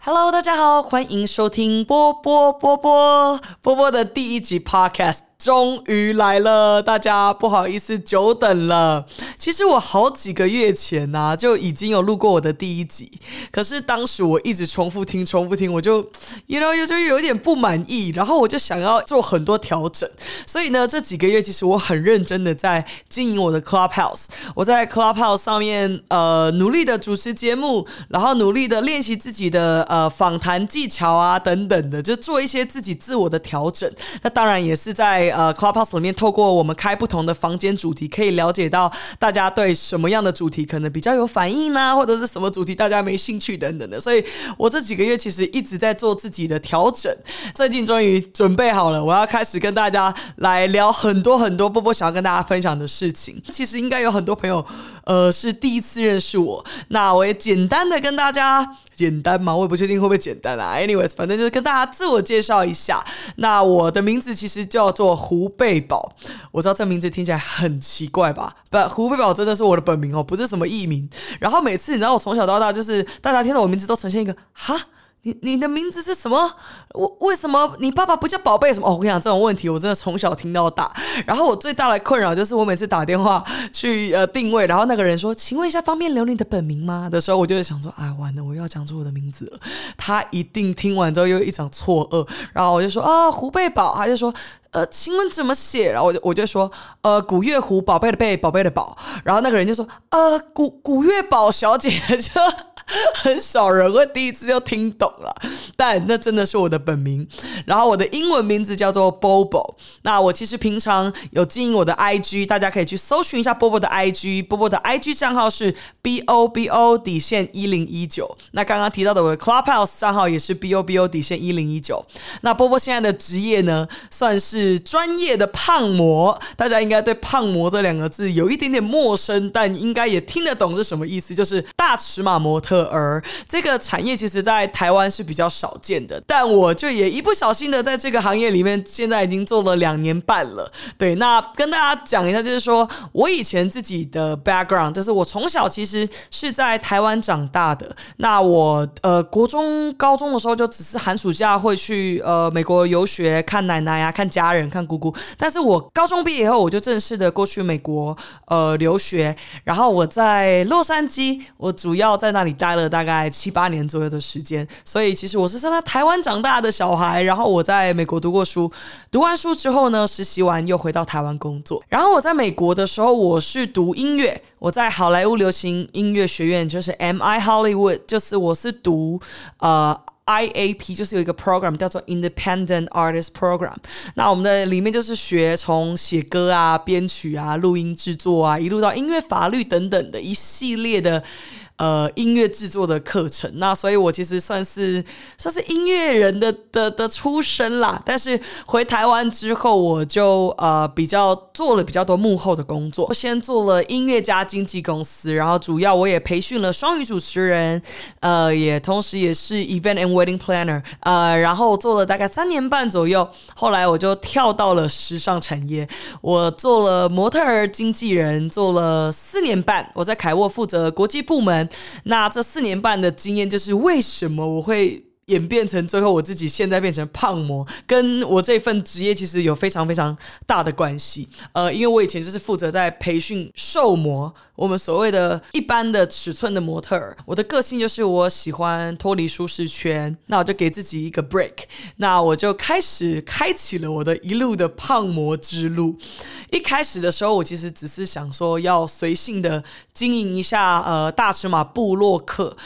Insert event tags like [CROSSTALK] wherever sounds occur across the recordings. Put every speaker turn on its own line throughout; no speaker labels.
Hello，大家好，欢迎收听波波波波波波的第一集 Podcast。终于来了，大家不好意思久等了。其实我好几个月前呐就已经有录过我的第一集，可是当时我一直重复听、重复听，我就，you know，就有点不满意，然后我就想要做很多调整。所以呢，这几个月其实我很认真的在经营我的 Clubhouse，我在 Clubhouse 上面呃努力的主持节目，然后努力的练习自己的呃访谈技巧啊等等的，就做一些自己自我的调整。那当然也是在。呃，Clubhouse 里面透过我们开不同的房间主题，可以了解到大家对什么样的主题可能比较有反应呢，或者是什么主题大家没兴趣等等的。所以我这几个月其实一直在做自己的调整，最近终于准备好了，我要开始跟大家来聊很多很多波波想要跟大家分享的事情。其实应该有很多朋友，呃，是第一次认识我，那我也简单的跟大家。简单吗？我也不确定会不会简单啦。Anyways，反正就是跟大家自我介绍一下。那我的名字其实叫做胡贝宝。我知道这名字听起来很奇怪吧？不，胡贝宝真的是我的本名哦，不是什么艺名。然后每次你知道我从小到大，就是大家听到我名字都呈现一个哈。你你的名字是什么？我为什么你爸爸不叫宝贝什么？哦，我跟你讲这种问题，我真的从小听到大。然后我最大的困扰就是，我每次打电话去呃定位，然后那个人说：“请问一下，方便留你的本名吗？”的时候，我就会想说：“哎，完了，我要讲出我的名字了。”他一定听完之后又一场错愕。然后我就说：“啊，胡贝宝。”他就说：“呃，请问怎么写？”然后我就我就说：“呃，古月胡，宝贝的贝，宝贝的宝。”然后那个人就说：“呃，古古月宝小姐。”就 [LAUGHS] 很少人会第一次就听懂了，但那真的是我的本名。然后我的英文名字叫做 Bobo。那我其实平常有经营我的 IG，大家可以去搜寻一下 Bobo 的 IG。Bobo 的 IG 账号是 B O B O 底线一零一九。那刚刚提到的我的 Clubhouse 账号也是 B O B O 底线一零一九。那波波现在的职业呢，算是专业的胖模。大家应该对胖模这两个字有一点点陌生，但应该也听得懂是什么意思，就是大尺码模特。而这个产业其实，在台湾是比较少见的，但我就也一不小心的在这个行业里面，现在已经做了两年半了。对，那跟大家讲一下，就是说我以前自己的 background，就是我从小其实是在台湾长大的。那我呃，国中、高中的时候，就只是寒暑假会去呃美国游学，看奶奶呀，看家人，看姑姑。但是我高中毕业以后，我就正式的过去美国呃留学，然后我在洛杉矶，我主要在那里待。待了大概七八年左右的时间，所以其实我是在台湾长大的小孩。然后我在美国读过书，读完书之后呢，实习完又回到台湾工作。然后我在美国的时候，我是读音乐，我在好莱坞流行音乐学院，就是 MI Hollywood，就是我是读呃 IAP，就是有一个 program 叫做 Independent Artist Program。那我们的里面就是学从写歌啊、编曲啊、录音制作啊，一路到音乐法律等等的一系列的。呃，音乐制作的课程，那所以我其实算是算是音乐人的的的出身啦。但是回台湾之后，我就呃比较做了比较多幕后的工作。先做了音乐家经纪公司，然后主要我也培训了双语主持人，呃，也同时也是 event and wedding planner，呃，然后做了大概三年半左右。后来我就跳到了时尚产业，我做了模特儿经纪人，做了四年半。我在凯沃负责国际部门。那这四年半的经验，就是为什么我会。演变成最后我自己现在变成胖模，跟我这份职业其实有非常非常大的关系。呃，因为我以前就是负责在培训瘦模，我们所谓的一般的尺寸的模特儿。我的个性就是我喜欢脱离舒适圈，那我就给自己一个 break，那我就开始开启了我的一路的胖模之路。一开始的时候，我其实只是想说要随性的经营一下呃大尺码部落客。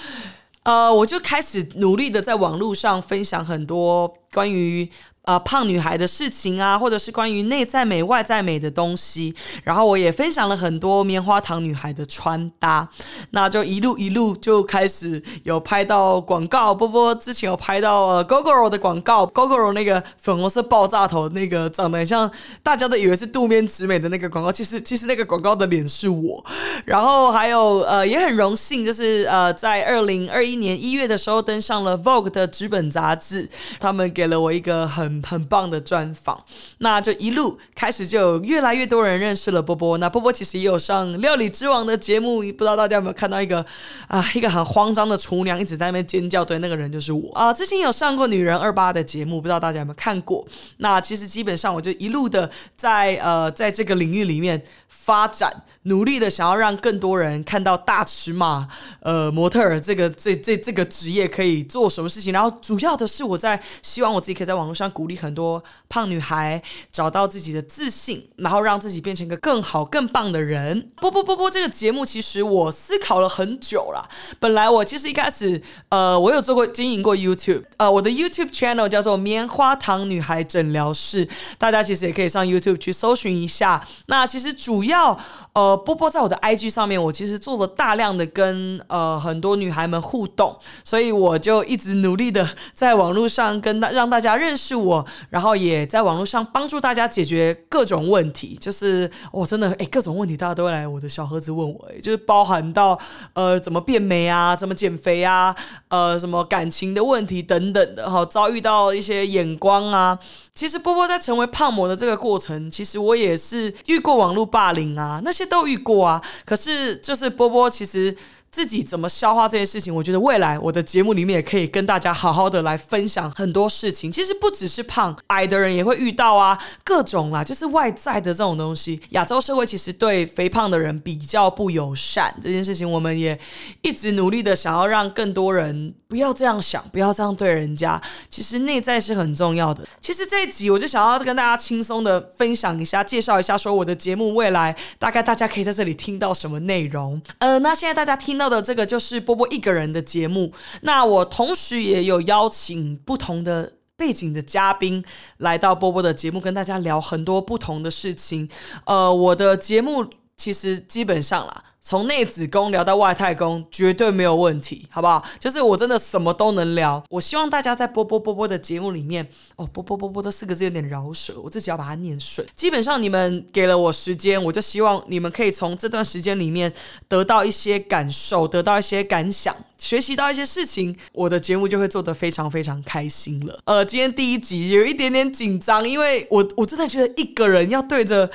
呃，我就开始努力的在网络上分享很多关于。呃，胖女孩的事情啊，或者是关于内在美、外在美的东西，然后我也分享了很多棉花糖女孩的穿搭，那就一路一路就开始有拍到广告。波波之前有拍到呃 Gogoro 的广告，GoGo 那个粉红色爆炸头，那个长得很像大家都以为是渡边直美的那个广告，其实其实那个广告的脸是我。然后还有呃，也很荣幸，就是呃，在二零二一年一月的时候登上了 Vogue 的纸本杂志，他们给了我一个很。很很棒的专访。那就一路开始，就有越来越多人认识了波波。那波波其实也有上《料理之王》的节目，不知道大家有没有看到一个啊，一个很慌张的厨娘一直在那边尖叫，对，那个人就是我啊。之前有上过《女人二八》的节目，不知道大家有没有看过？那其实基本上我就一路的在呃在这个领域里面发展，努力的想要让更多人看到大尺码呃模特儿这个这这这个职业可以做什么事情。然后主要的是我在希望我自己可以在网络上鼓鼓励很多胖女孩找到自己的自信，然后让自己变成一个更好更棒的人。波波波波这个节目其实我思考了很久了。本来我其实一开始呃我有做过经营过 YouTube，呃我的 YouTube channel 叫做棉花糖女孩诊疗室，大家其实也可以上 YouTube 去搜寻一下。那其实主要呃波波在我的 IG 上面，我其实做了大量的跟呃很多女孩们互动，所以我就一直努力的在网络上跟大让大家认识我，然后也在网络上帮助大家解决各种问题。就是我真的哎各种问题大家都会来我的小盒子问我，就是包含到呃怎么变美啊，怎么减肥啊，呃什么感情的问题等等的哈，遭遇到一些眼光啊。其实波波在成为胖模的这个过程，其实我也是遇过网络霸凌啊，那些都遇过啊。可是就是波波其实。自己怎么消化这件事情？我觉得未来我的节目里面也可以跟大家好好的来分享很多事情。其实不只是胖矮的人也会遇到啊，各种啦，就是外在的这种东西。亚洲社会其实对肥胖的人比较不友善，这件事情我们也一直努力的想要让更多人不要这样想，不要这样对人家。其实内在是很重要的。其实这一集我就想要跟大家轻松的分享一下，介绍一下说我的节目未来大概大家可以在这里听到什么内容。呃，那现在大家听到到。的这个就是波波一个人的节目，那我同时也有邀请不同的背景的嘉宾来到波波的节目，跟大家聊很多不同的事情。呃，我的节目其实基本上啦。从内子宫聊到外太空，绝对没有问题，好不好？就是我真的什么都能聊。我希望大家在波波波波的节目里面，哦，波波波波这四个字有点饶舌，我自己要把它念顺。基本上你们给了我时间，我就希望你们可以从这段时间里面得到一些感受，得到一些感想，学习到一些事情，我的节目就会做得非常非常开心了。呃，今天第一集有一点点紧张，因为我我真的觉得一个人要对着。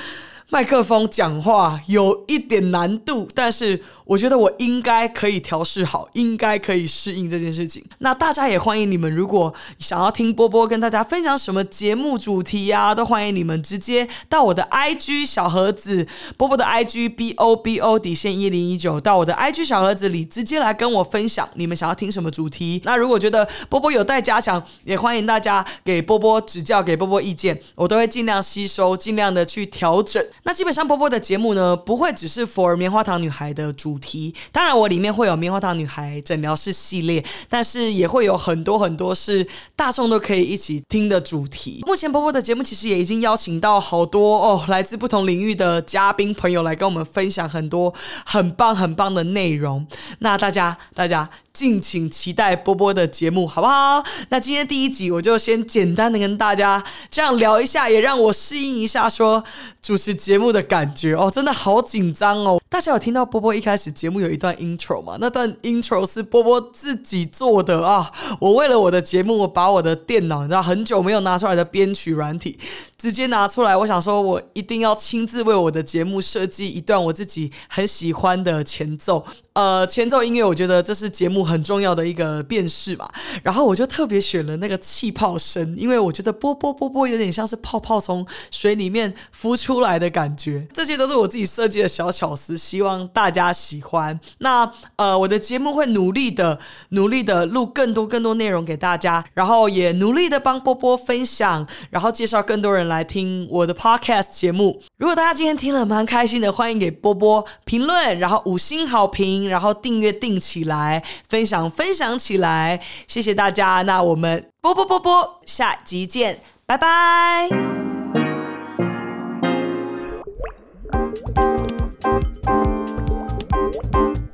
麦克风讲话有一点难度，但是。我觉得我应该可以调试好，应该可以适应这件事情。那大家也欢迎你们，如果想要听波波跟大家分享什么节目主题呀，都欢迎你们直接到我的 IG 小盒子波波的 IG B O B O 底线一零一九，到我的 IG 小盒子里直接来跟我分享你们想要听什么主题。那如果觉得波波有待加强，也欢迎大家给波波指教，给波波意见，我都会尽量吸收，尽量的去调整。那基本上波波的节目呢，不会只是 for 棉花糖女孩的主。题当然，我里面会有棉花糖女孩诊疗室系列，但是也会有很多很多是大众都可以一起听的主题。目前波波的节目其实也已经邀请到好多哦，来自不同领域的嘉宾朋友来跟我们分享很多很棒很棒的内容。那大家大家敬请期待波波的节目，好不好？那今天第一集我就先简单的跟大家这样聊一下，也让我适应一下说主持节目的感觉哦，真的好紧张哦。大家有听到波波一开始节目有一段 intro 吗？那段 intro 是波波自己做的啊！我为了我的节目，我把我的电脑，你知道很久没有拿出来的编曲软体，直接拿出来。我想说，我一定要亲自为我的节目设计一段我自己很喜欢的前奏。呃，前奏音乐，我觉得这是节目很重要的一个辨识嘛。然后我就特别选了那个气泡声，因为我觉得波波波波有点像是泡泡从水里面浮出来的感觉。这些都是我自己设计的小巧思。希望大家喜欢。那呃，我的节目会努力的、努力的录更多、更多内容给大家，然后也努力的帮波波分享，然后介绍更多人来听我的 podcast 节目。如果大家今天听了蛮开心的，欢迎给波波评论，然后五星好评，然后订阅订起来，分享分享起来，谢谢大家。那我们波波波波，下集见，拜拜。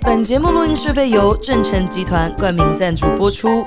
本节目录音设备由正成集团冠名赞助播出。